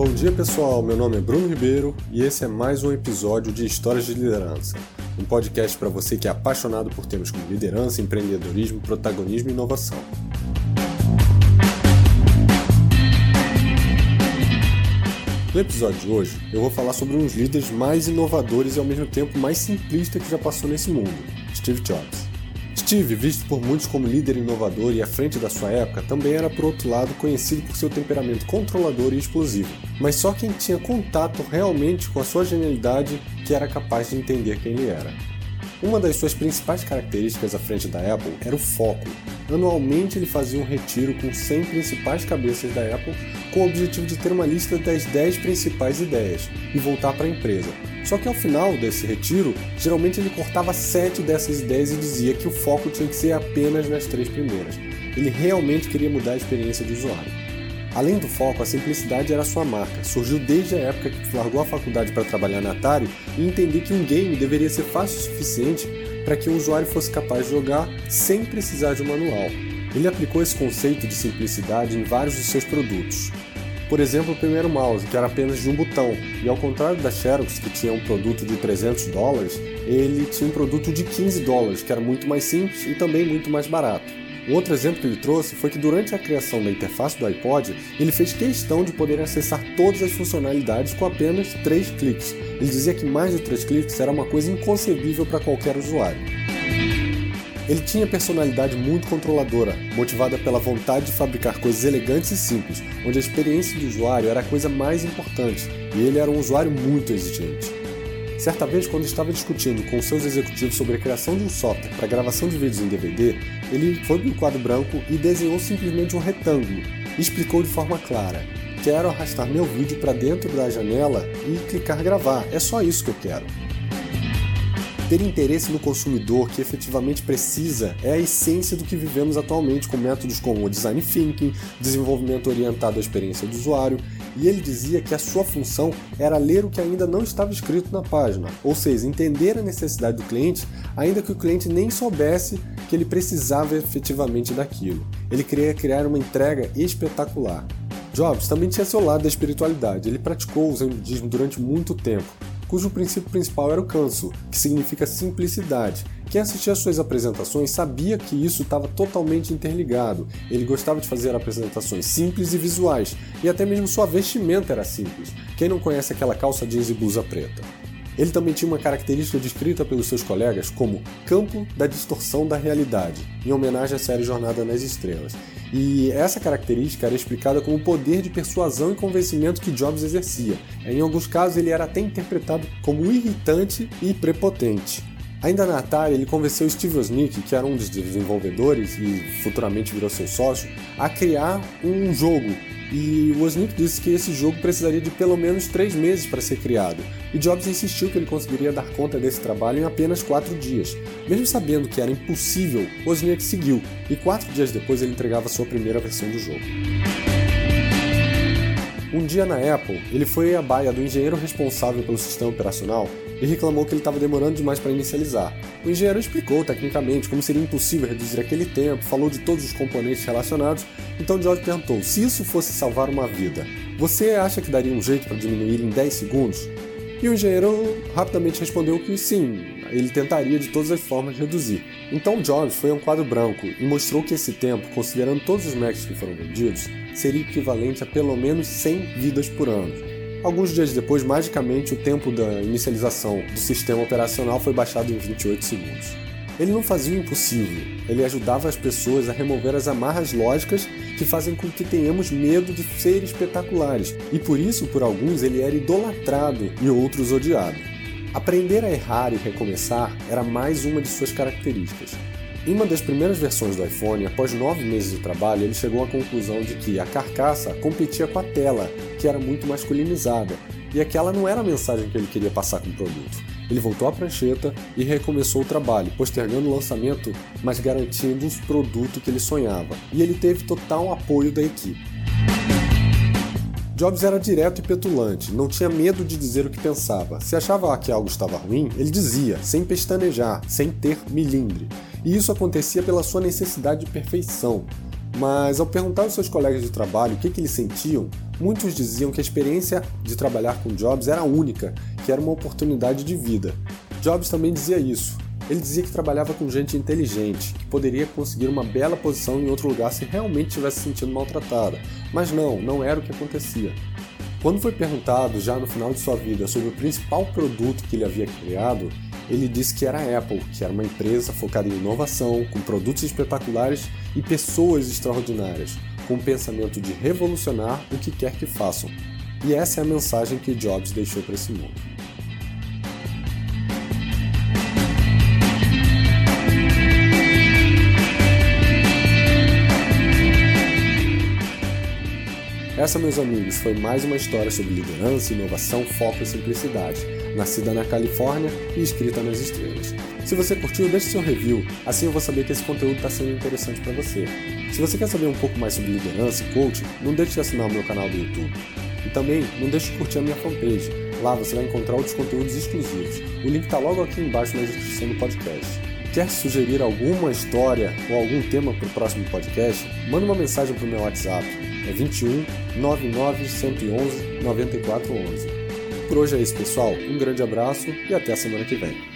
Bom dia pessoal, meu nome é Bruno Ribeiro e esse é mais um episódio de Histórias de Liderança, um podcast para você que é apaixonado por temas como liderança, empreendedorismo, protagonismo e inovação. No episódio de hoje, eu vou falar sobre um dos líderes mais inovadores e ao mesmo tempo mais simplistas que já passou nesse mundo, Steve Jobs. Steve, visto por muitos como líder inovador e à frente da sua época, também era, por outro lado, conhecido por seu temperamento controlador e explosivo. Mas só quem tinha contato realmente com a sua genialidade que era capaz de entender quem ele era. Uma das suas principais características à frente da Apple era o foco. Anualmente ele fazia um retiro com 100 principais cabeças da Apple com o objetivo de ter uma lista das 10 principais ideias e voltar para a empresa, só que ao final desse retiro, geralmente ele cortava sete dessas ideias e dizia que o foco tinha que ser apenas nas três primeiras. Ele realmente queria mudar a experiência do usuário. Além do foco, a simplicidade era sua marca. Surgiu desde a época que largou a faculdade para trabalhar na Atari e entender que um game deveria ser fácil o suficiente para que o usuário fosse capaz de jogar sem precisar de um manual. Ele aplicou esse conceito de simplicidade em vários dos seus produtos. Por exemplo, o primeiro mouse, que era apenas de um botão, e ao contrário da Xerox, que tinha um produto de 300 dólares, ele tinha um produto de 15 dólares, que era muito mais simples e também muito mais barato. Outro exemplo que ele trouxe foi que durante a criação da interface do iPod, ele fez questão de poder acessar todas as funcionalidades com apenas 3 cliques. Ele dizia que mais de 3 cliques era uma coisa inconcebível para qualquer usuário. Ele tinha personalidade muito controladora, motivada pela vontade de fabricar coisas elegantes e simples, onde a experiência do usuário era a coisa mais importante, e ele era um usuário muito exigente. Certa vez, quando estava discutindo com seus executivos sobre a criação de um software para gravação de vídeos em DVD, ele foi para o quadro branco e desenhou simplesmente um retângulo e explicou de forma clara: Quero arrastar meu vídeo para dentro da janela e clicar gravar, é só isso que eu quero. Ter interesse no consumidor que efetivamente precisa é a essência do que vivemos atualmente com métodos como o design thinking, desenvolvimento orientado à experiência do usuário, e ele dizia que a sua função era ler o que ainda não estava escrito na página, ou seja, entender a necessidade do cliente, ainda que o cliente nem soubesse que ele precisava efetivamente daquilo. Ele queria criar uma entrega espetacular. Jobs também tinha seu lado da espiritualidade. Ele praticou o zen budismo durante muito tempo, cujo princípio principal era o kanso, que significa simplicidade. Quem assistia às suas apresentações sabia que isso estava totalmente interligado. Ele gostava de fazer apresentações simples e visuais, e até mesmo sua vestimenta era simples. Quem não conhece aquela calça jeans e blusa preta? Ele também tinha uma característica descrita pelos seus colegas como campo da distorção da realidade, em homenagem à série Jornada nas Estrelas. E essa característica era explicada como o poder de persuasão e convencimento que Jobs exercia. Em alguns casos, ele era até interpretado como irritante e prepotente. Ainda na Atari, ele convenceu Steve Wozniak, que era um dos desenvolvedores e futuramente virou seu sócio, a criar um jogo e Wozniak disse que esse jogo precisaria de pelo menos três meses para ser criado, e Jobs insistiu que ele conseguiria dar conta desse trabalho em apenas quatro dias. Mesmo sabendo que era impossível, Wozniak seguiu, e quatro dias depois ele entregava sua primeira versão do jogo. Um dia na Apple, ele foi à baia do engenheiro responsável pelo sistema operacional e reclamou que ele estava demorando demais para inicializar. O engenheiro explicou tecnicamente como seria impossível reduzir aquele tempo, falou de todos os componentes relacionados, então George perguntou: se isso fosse salvar uma vida, você acha que daria um jeito para diminuir em 10 segundos? E o engenheiro rapidamente respondeu que sim, ele tentaria de todas as formas reduzir. Então Jobs foi a um quadro branco e mostrou que esse tempo, considerando todos os Macs que foram vendidos, seria equivalente a pelo menos 100 vidas por ano. Alguns dias depois, magicamente, o tempo da inicialização do sistema operacional foi baixado em 28 segundos. Ele não fazia o impossível, ele ajudava as pessoas a remover as amarras lógicas que fazem com que tenhamos medo de ser espetaculares, e por isso, por alguns, ele era idolatrado e outros odiado. Aprender a errar e recomeçar era mais uma de suas características. Em uma das primeiras versões do iPhone, após nove meses de trabalho, ele chegou à conclusão de que a carcaça competia com a tela, que era muito masculinizada, e aquela não era a mensagem que ele queria passar com o produto. Ele voltou à prancheta e recomeçou o trabalho, postergando o lançamento, mas garantindo o produto que ele sonhava. E ele teve total apoio da equipe. Jobs era direto e petulante, não tinha medo de dizer o que pensava. Se achava que algo estava ruim, ele dizia, sem pestanejar, sem ter milindre. E isso acontecia pela sua necessidade de perfeição. Mas ao perguntar aos seus colegas de trabalho o que, que eles sentiam, muitos diziam que a experiência de trabalhar com Jobs era única, que era uma oportunidade de vida. Jobs também dizia isso. Ele dizia que trabalhava com gente inteligente, que poderia conseguir uma bela posição em outro lugar se realmente estivesse se sentindo maltratada. Mas não, não era o que acontecia. Quando foi perguntado, já no final de sua vida, sobre o principal produto que ele havia criado, ele disse que era a Apple, que era uma empresa focada em inovação, com produtos espetaculares e pessoas extraordinárias, com o pensamento de revolucionar o que quer que façam. E essa é a mensagem que Jobs deixou para esse mundo. Essa, meus amigos, foi mais uma história sobre liderança, inovação, foco e simplicidade, nascida na Califórnia e escrita nas estrelas. Se você curtiu, deixe seu review, assim eu vou saber que esse conteúdo está sendo interessante para você. Se você quer saber um pouco mais sobre liderança e coaching, não deixe de assinar o meu canal do YouTube. E também não deixe de curtir a minha fanpage. Lá você vai encontrar outros conteúdos exclusivos. O link está logo aqui embaixo na descrição do podcast. Quer sugerir alguma história ou algum tema para o próximo podcast? Manda uma mensagem para o meu WhatsApp. É 21 99 111 9411. Por hoje é isso, pessoal. Um grande abraço e até a semana que vem.